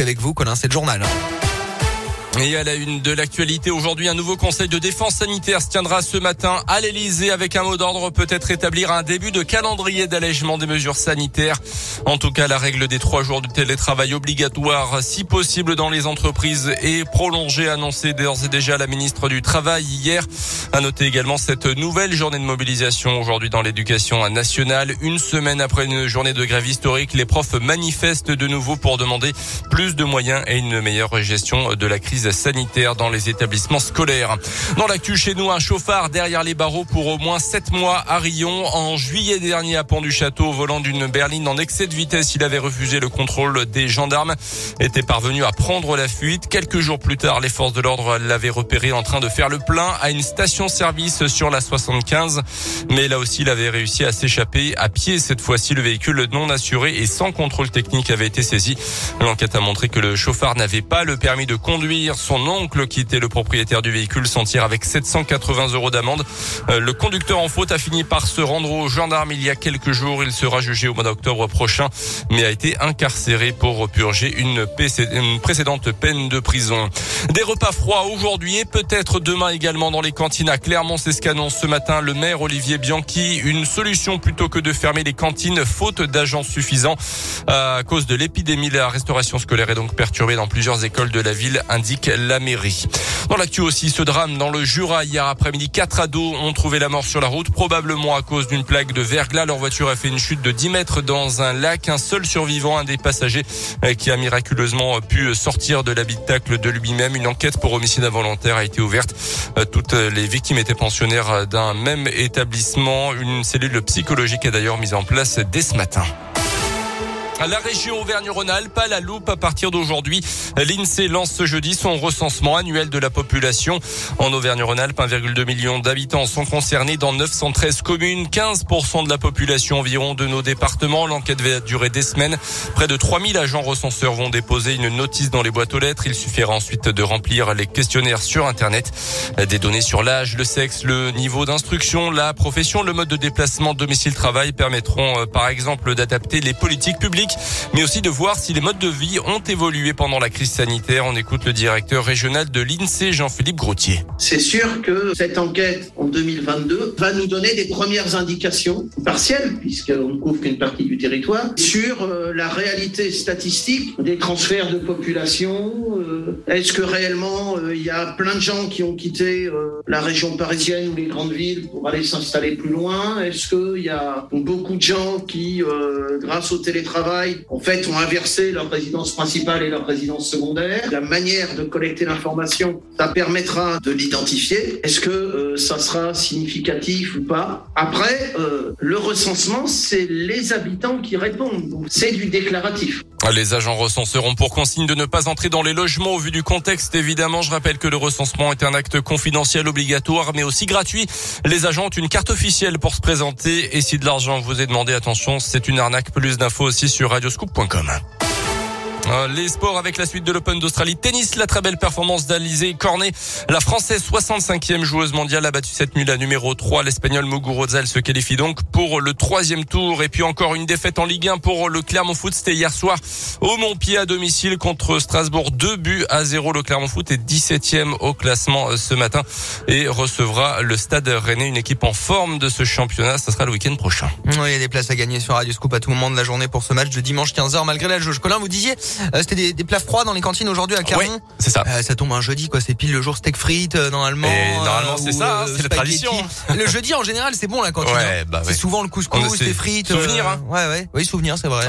avec vous, Colin, c'est le journal. Et à la une de l'actualité, aujourd'hui, un nouveau conseil de défense sanitaire se tiendra ce matin à l'Elysée avec un mot d'ordre peut-être établir un début de calendrier d'allègement des mesures sanitaires. En tout cas, la règle des trois jours de télétravail obligatoire, si possible dans les entreprises, est prolongée, annoncée d'ores et déjà la ministre du Travail hier. À noter également cette nouvelle journée de mobilisation aujourd'hui dans l'éducation nationale. Une semaine après une journée de grève historique, les profs manifestent de nouveau pour demander plus de moyens et une meilleure gestion de la crise sanitaire dans les établissements scolaires. Dans l'actu chez nous, un chauffard derrière les barreaux pour au moins sept mois à Rion. En juillet dernier à Pont du Château, au volant d'une berline en excès de vitesse, il avait refusé le contrôle des gendarmes, était parvenu à prendre la fuite. Quelques jours plus tard, les forces de l'ordre l'avaient repéré en train de faire le plein à une station-service sur la 75. Mais là aussi, il avait réussi à s'échapper à pied. Cette fois-ci, le véhicule non assuré et sans contrôle technique avait été saisi. L'enquête a montré que le chauffard n'avait pas le permis de conduire. Son oncle, qui était le propriétaire du véhicule, s'en tire avec 780 euros d'amende. Euh, le conducteur en faute a fini par se rendre aux gendarmes il y a quelques jours. Il sera jugé au mois d'octobre prochain, mais a été incarcéré pour purger une, précédente peine de prison. Des repas froids aujourd'hui et peut-être demain également dans les cantines à Clermont. C'est ce qu'annonce ce matin le maire Olivier Bianchi. Une solution plutôt que de fermer les cantines faute d'agents suffisants à cause de l'épidémie. La restauration scolaire est donc perturbée dans plusieurs écoles de la ville, indique la mairie. Dans l'actu aussi, ce drame dans le Jura. Hier après-midi, quatre ados ont trouvé la mort sur la route, probablement à cause d'une plaque de verglas. Leur voiture a fait une chute de 10 mètres dans un lac. Un seul survivant, un des passagers, euh, qui a miraculeusement pu sortir de l'habitacle de lui-même. Une enquête pour homicide involontaire a été ouverte. Euh, toutes les victimes étaient pensionnaires d'un même établissement. Une cellule psychologique est d'ailleurs mise en place dès ce matin. La région Auvergne-Rhône-Alpes à la loupe à partir d'aujourd'hui. L'INSEE lance ce jeudi son recensement annuel de la population. En Auvergne-Rhône-Alpes, 1,2 million d'habitants sont concernés dans 913 communes, 15% de la population environ de nos départements. L'enquête va durer des semaines. Près de 3000 agents recenseurs vont déposer une notice dans les boîtes aux lettres. Il suffira ensuite de remplir les questionnaires sur Internet. Des données sur l'âge, le sexe, le niveau d'instruction, la profession, le mode de déplacement domicile-travail permettront euh, par exemple d'adapter les politiques publiques mais aussi de voir si les modes de vie ont évolué pendant la crise sanitaire. On écoute le directeur régional de l'INSEE, Jean-Philippe Grotier. C'est sûr que cette enquête en 2022 va nous donner des premières indications partielles, puisqu'on ne couvre qu'une partie du territoire, sur euh, la réalité statistique des transferts de population. Euh, est-ce que réellement euh, il y a plein de gens qui ont quitté la région parisienne ou les grandes villes pour aller s'installer plus loin? Est-ce qu'il y a beaucoup de gens qui, grâce au télétravail, en fait, ont inversé leur résidence principale et leur résidence secondaire. La manière de collecter l'information, ça permettra de l'identifier. Est-ce que euh, ça sera significatif ou pas? Après, euh, le recensement, c'est les habitants qui répondent. C'est du déclaratif. Les agents recenseront pour consigne de ne pas entrer dans les logements au vu du contexte. Évidemment, je rappelle que le recensement est un acte confidentiel obligatoire, mais aussi gratuit. Les agents ont une carte officielle pour se présenter. Et si de l'argent vous est demandé, attention, c'est une arnaque. Plus d'infos aussi sur radioscoop.com. Euh, les sports avec la suite de l'Open d'Australie. Tennis, la très belle performance d'Alizé Cornet. La Française 65e joueuse mondiale a battu cette nuit la numéro 3. L'Espagnol Muguruza se qualifie donc pour le troisième tour. Et puis encore une défaite en Ligue 1 pour le Clermont Foot. C'était hier soir au Montpied à domicile contre Strasbourg. Deux buts à zéro. Le Clermont Foot est 17e au classement euh, ce matin et recevra le Stade Rennais, une équipe en forme de ce championnat. Ça sera le week-end prochain. Oui, il y a des places à gagner sur Radio Scoop à tout moment de la journée pour ce match de dimanche 15h malgré la jauge. Colin, vous disiez c'était des, des, plats froids dans les cantines aujourd'hui à Clermont. Oui, c'est ça. Euh, ça tombe un jeudi, quoi. C'est pile le jour steak frites euh, normalement. Et normalement, c'est ça. c'est la tradition. le jeudi, en général, c'est bon la cantine. Ouais, hein. bah C'est souvent le couscous, les frites. Souvenir, hein. Ouais, ouais. Oui, souvenir, c'est vrai.